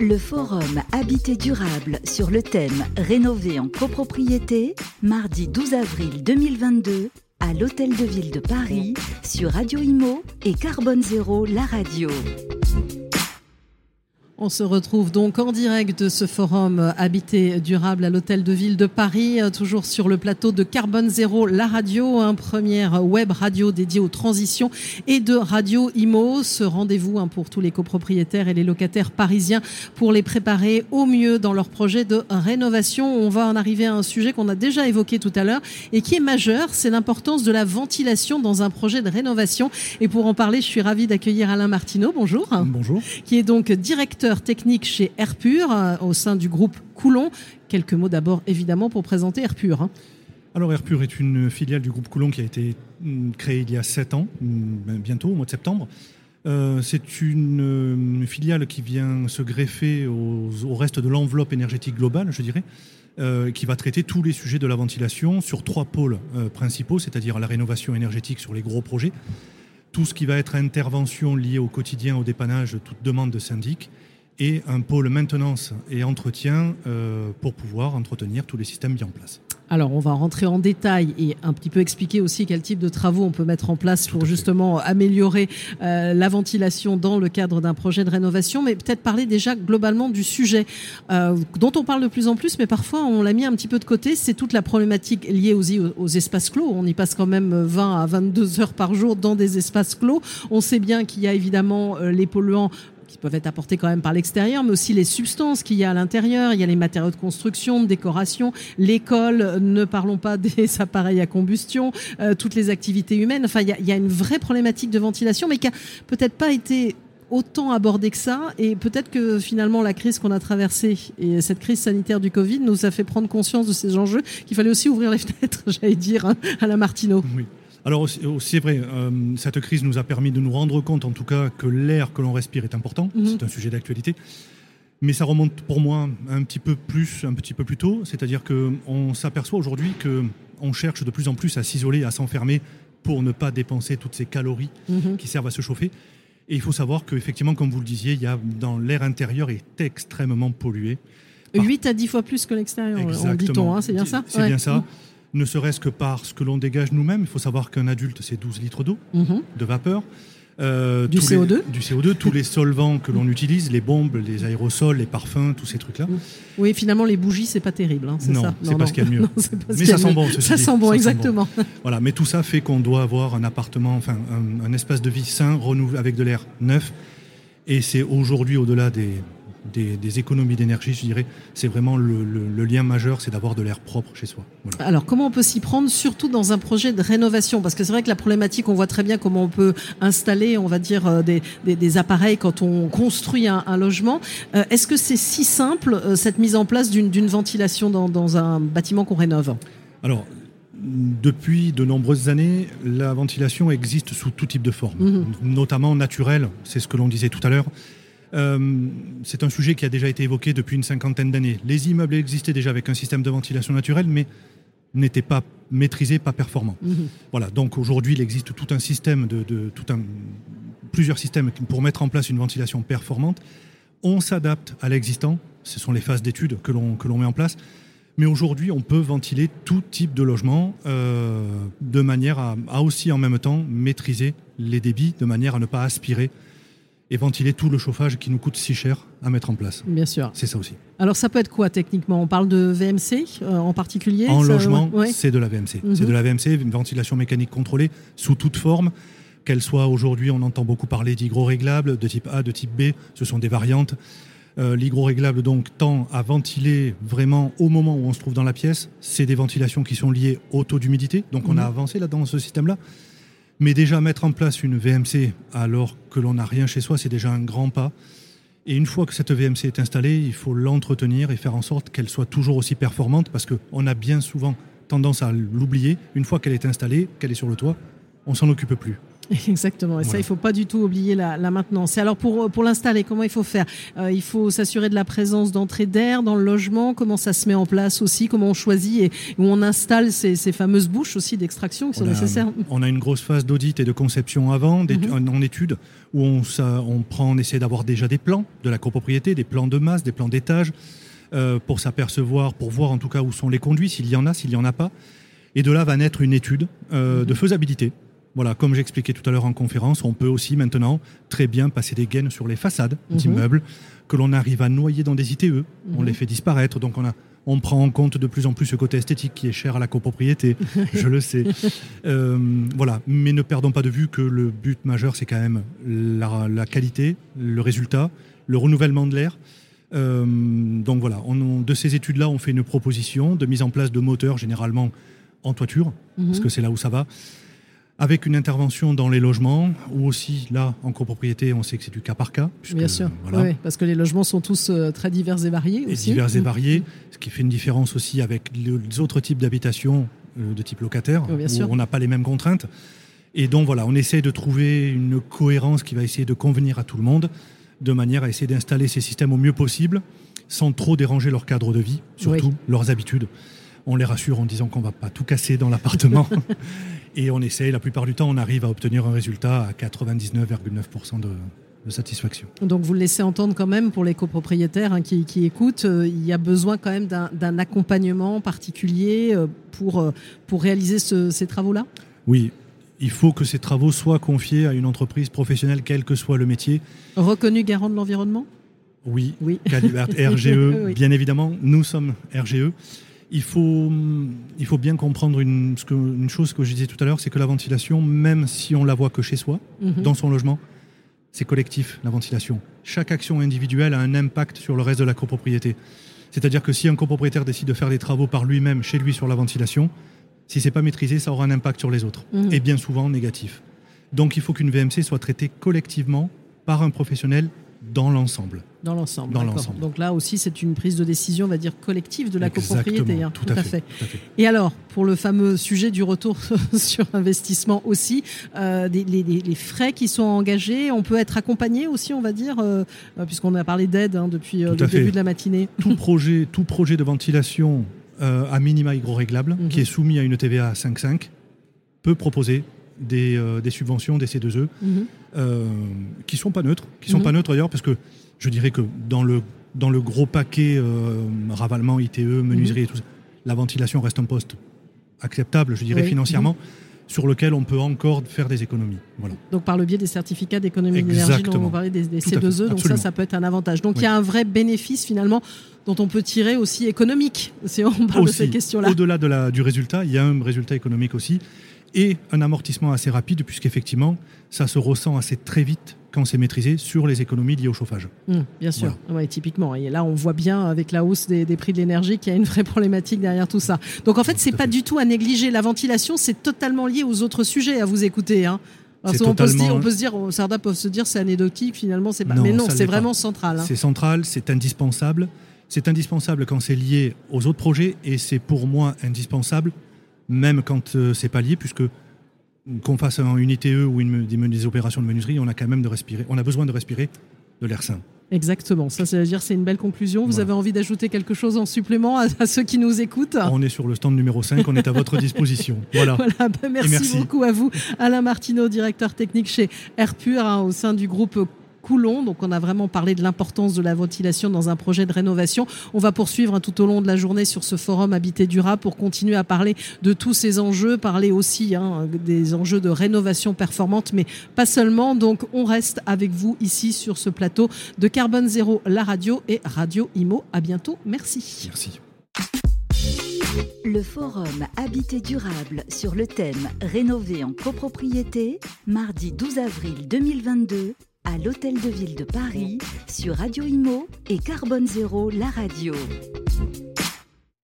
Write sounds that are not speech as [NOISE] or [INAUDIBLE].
Le forum Habité durable sur le thème Rénover en copropriété, mardi 12 avril 2022 à l'Hôtel de Ville de Paris sur Radio Imo et Carbone Zéro, la radio. On se retrouve donc en direct de ce forum Habité durable à l'Hôtel de Ville de Paris, toujours sur le plateau de Carbone Zéro, la radio, un première web radio dédiée aux transitions et de Radio Imo. Ce rendez-vous hein, pour tous les copropriétaires et les locataires parisiens pour les préparer au mieux dans leur projet de rénovation. On va en arriver à un sujet qu'on a déjà évoqué tout à l'heure et qui est majeur, c'est l'importance de la ventilation dans un projet de rénovation. Et pour en parler, je suis ravie d'accueillir Alain Martineau. Bonjour. Bonjour. Qui est donc directeur technique chez Airpur euh, au sein du groupe Coulon. Quelques mots d'abord évidemment pour présenter Airpur. Hein. Alors Airpur est une filiale du groupe Coulon qui a été mm, créée il y a 7 ans, mm, ben, bientôt au mois de septembre. Euh, c'est une, filiale qui vient se greffer au, reste de l'enveloppe énergétique globale, je dirais, euh, qui va traiter tous les sujets de la ventilation sur trois pôles principaux, c'est-à-dire la rénovation énergétique sur les gros projets, tout ce qui va être intervention liée au quotidien, au dépannage, toute demande de syndic, et un pôle maintenance et entretien euh, pour pouvoir entretenir tous les systèmes mis en place. Alors, on va rentrer en détail et un petit peu expliquer aussi quel type de travaux on peut mettre en place pour justement améliorer euh, la ventilation dans le cadre d'un projet de rénovation, mais peut-être parler déjà globalement du sujet euh, dont on parle de plus en plus, mais parfois on l'a mis un petit peu de côté, c'est toute la problématique liée aux, aux, espaces clos. On y passe quand même 20 à 22 heures par jour dans des espaces clos. On sait bien qu'il y a évidemment les polluants qui peuvent être apportés quand même par l'extérieur, mais aussi les substances qu'il y a à l'intérieur. Il y a les matériaux de construction, de décoration, l'école, ne parlons pas [LAUGHS] des appareils à combustion, euh, toutes les activités humaines. Enfin, il y, a, une vraie problématique de ventilation, mais qui a peut-être pas été autant abordée que ça. Et peut-être que finalement, la crise qu'on a traversée et cette crise sanitaire du Covid nous a fait prendre conscience de ces enjeux qu'il fallait aussi ouvrir les [LAUGHS] fenêtres, j'allais dire, hein, à la Martineau. Oui. Alors c'est vrai, euh, cette crise nous a permis de nous rendre compte en tout cas que l'air que l'on respire est important, mhm. c'est un sujet d'actualité. Mais ça remonte pour moi un petit peu plus, un petit peu plus tôt, c'est-à-dire qu'on s'aperçoit aujourd'hui qu'on cherche de plus en plus à s'isoler, à s'enfermer pour ne pas dépenser toutes ces calories mhm. qui servent à se chauffer. Et il faut savoir qu'effectivement, comme vous le disiez, il y a, dans l'air intérieur est extrêmement pollué. 8 à 10 fois plus que l'extérieur, dit-on, hein, c'est bien ça? C'est bien ça. Mhm ne serait-ce que par ce que l'on dégage nous-mêmes. Il faut savoir qu'un adulte, c'est 12 litres d'eau, mhm. de vapeur. Euh, du CO2 Du CO2, tous les solvants que l'on utilise, les bombes, les aérosols, les parfums, tous ces trucs-là. Oui, finalement, les bougies, c'est pas terrible, hein, c'est ça Non, c'est pas ce qu'il y a de mieux. [LAUGHS] mais ça sent bon, Ça sent bon, exactement. [LAUGHS] Voilà, mais tout ça fait qu'on doit avoir un appartement, enfin, un, un espace de vie sain, renouvelé avec de l'air neuf. Et c'est aujourd'hui, au-delà des, des, économies d'énergie, je dirais. C'est vraiment le, lien majeur, c'est d'avoir de l'air propre chez soi. Alors, comment on peut s'y prendre, surtout dans un projet de rénovation? Parce que c'est vrai que la problématique, on voit très bien comment on peut installer, on va dire, euh, des, appareils quand on construit un, logement. Euh, est-ce que c'est si simple, euh, cette mise en place d'une ventilation dans, un bâtiment qu'on rénove? Alors, depuis de nombreuses années, la ventilation existe sous tout type de forme, mhm. notamment naturelle, c'est ce que l'on disait tout à l'heure. Euh, c'est un sujet qui a déjà été évoqué depuis une cinquantaine d'années. Les immeubles existaient déjà avec un système de ventilation naturelle, mais n'étaient pas maîtrisés, pas performants. Mhm. Voilà, donc aujourd'hui, il existe tout un système, de, tout un, plusieurs systèmes pour mettre en place une ventilation performante. On s'adapte à l'existant, ce sont les phases d'études que l'on met en place. Mais aujourd'hui, on peut ventiler tout type de logement euh, de manière à, à, aussi en même temps maîtriser les débits, de manière à ne pas aspirer et ventiler tout le chauffage qui nous coûte si cher à mettre en place. Bien sûr. C'est ça aussi. Alors ça peut être quoi techniquement? On parle de VMC euh, en particulier? En logement, c'est de la VMC. C'est de la VMC, une ventilation mécanique contrôlée sous toute forme. Qu'elle soit aujourd'hui, on entend beaucoup parler d'hygro-réglable, de type A, de type B, ce sont des variantes. Euh, L'hygro-réglable donc tend à ventiler vraiment au moment où on se trouve dans la pièce. C'est des ventilations qui sont liées au taux d'humidité, donc on a mhm. avancé là dans ce système-là. Mais déjà mettre en place une VMC alors que l'on n'a rien chez soi, c'est déjà un grand pas. Et une fois que cette VMC est installée, il faut l'entretenir et faire en sorte qu'elle soit toujours aussi performante parce qu'on a bien souvent tendance à l'oublier. Une fois qu'elle est installée, qu'elle est sur le toit, on s'en occupe plus. [LAUGHS] Exactement. Et ça, il faut pas du tout oublier la, maintenance. Et alors, pour, pour l'installer, comment il faut faire? Euh, Il faut s'assurer de la présence d'entrée d'air dans le logement? Comment ça se met en place aussi? Comment on choisit et où on installe ces, ces fameuses bouches aussi d'extraction qui sont nécessaires? On a une grosse phase d'audit et de conception avant, mhm. en étude, où on, ça, on prend, on essaie d'avoir déjà des plans de la copropriété, des plans de masse, des plans d'étage, euh, pour s'apercevoir, pour voir en tout cas où sont les conduits, s'il y en a, s'il y en a pas. Et de là va naître une étude euh, de mhm. faisabilité voilà, comme j'expliquais tout à l'heure en conférence, on peut aussi maintenant très bien passer des gaines sur les façades mhm. d'immeubles que l'on arrive à noyer dans des ITE. On mhm. les fait disparaître. Donc on, a, on prend en compte de plus en plus ce côté esthétique qui est cher à la copropriété. [LAUGHS] je le sais. Euh, voilà, mais ne perdons pas de vue que le but majeur, c'est quand même la, qualité, le résultat, le renouvellement de l'air. Euh, donc voilà, on, de ces études-là, on fait une proposition de mise en place de moteurs, généralement en toiture, parce mhm. que c'est là où ça va avec une intervention dans les logements, ou aussi là, en copropriété, on sait que c'est du cas par cas. Bien sûr, oui, parce que les logements sont tous euh, très divers et variés et Divers et mm. variés, ce qui fait une différence aussi avec les autres types d'habitations euh, de type locataire, où on n'a pas les mêmes contraintes. Et donc voilà, on essaie de trouver une cohérence qui va essayer de convenir à tout le monde, de manière à essayer d'installer ces systèmes au mieux possible, sans trop déranger leur cadre de vie, surtout leurs habitudes. On les rassure en disant qu'on ne va pas tout casser dans l'appartement. [LAUGHS] Et on essaye, la plupart du temps, on arrive à obtenir un résultat à 99,9% de, satisfaction. Donc vous le laissez entendre quand même pour les copropriétaires hein, qui, écoutent, euh, il y a besoin quand même d'un accompagnement particulier euh, pour, euh, pour réaliser ces travaux-là? Oui, il faut que ces travaux soient confiés à une entreprise professionnelle, quel que soit le métier. Reconnu garant de l'environnement? Oui, oui. RGE, [LAUGHS] bien évidemment, nous sommes RGE il faut, il faut bien comprendre une, une chose que je disais tout à l'heure, c'est que la ventilation, même si on la voit que chez soi, mhm. dans son logement, c'est collectif, la ventilation. Chaque action individuelle a un impact sur le reste de la copropriété. C'est-à-dire que si un copropriétaire décide de faire des travaux par lui-même chez lui sur la ventilation, si c'est pas maîtrisé, ça aura un impact sur les autres, mhm. et bien souvent négatif. Donc il faut qu'une VMC soit traitée collectivement par un professionnel dans l'ensemble. Dans l'ensemble. Dans l'ensemble. Donc là aussi, c'est une prise de décision, on va dire, collective de la copropriété. Hein. tout, à, fait, Et alors, pour le fameux sujet du retour [LAUGHS] sur investissement aussi, euh, les, frais qui sont engagés, on peut être accompagné aussi, on va dire, euh, euh, puisqu'on a parlé d'aide hein, depuis le début de la matinée. Tout projet, [LAUGHS] tout projet de ventilation à minima hydro-réglable, mhm. qui est soumis à une TVA 5,5, peut proposer des, des, subventions, des C2E, mhm. qui sont pas neutres, qui sont mhm. pas neutres d'ailleurs, parce que je dirais que dans le, dans le gros paquet euh, ravalement, ITE, menuiserie et tout ça, la ventilation reste un poste acceptable, je dirais, financièrement. sur lequel on peut encore faire des économies. Voilà. Donc par le biais des certificats d'économie d'énergie dont vous parlez des, C2E, donc ça, ça peut être un avantage. Donc il y a un vrai bénéfice finalement dont on peut tirer aussi économique, si on parle de ces questions-là. Au-delà de du résultat, il y a un résultat économique aussi, et un amortissement assez rapide, puisqu'effectivement, ça se ressent assez très vite quand c'est maîtrisé sur les économies liées au chauffage. Mmh, bien sûr, typiquement. Et là, on voit bien avec la hausse des, prix de l'énergie qu'il y a une vraie problématique derrière tout ça. Donc en fait, c'est pas du tout à négliger. La ventilation, c'est totalement lié aux autres sujets à vous écouter. Hein. on, peut se dire, on peut se dire, certains peuvent se dire c'est anecdotique, finalement, c'est pas. mais non, c'est vraiment central. Hein. C'est central, c'est indispensable. C'est indispensable quand c'est lié aux autres projets et c'est pour moi indispensable même quand euh, c'est pas lié, puisque qu'on fasse une ITE ou une, des, opérations de menuiserie, on a quand même de respirer, on a besoin de respirer de l'air sain. Exactement, ça c'est à dire c'est une belle conclusion. Vous avez envie d'ajouter quelque chose en supplément à, ceux qui nous écoutent On est sur le stand numéro 5, on est à votre disposition. [LAUGHS] Voilà. Bah, merci, beaucoup à vous, Alain Martineau, directeur technique chez Airpur, hein, au sein du groupe Coulon. Donc on a vraiment parlé de l'importance de la ventilation dans un projet de rénovation. On va poursuivre hein, tout au long de la journée sur ce forum Habité durable pour continuer à parler de tous ces enjeux, parler aussi hein, des enjeux de rénovation performante, mais pas seulement. Donc on reste avec vous ici sur ce plateau de Carbone Zéro, la radio et Radio Imo. À bientôt. Merci. Merci. Le forum Habité durable sur le thème Rénover en copropriété, mardi 12 avril 2022 à l'Hôtel de Ville de Paris sur Radio Imo et Carbone Zéro, la radio.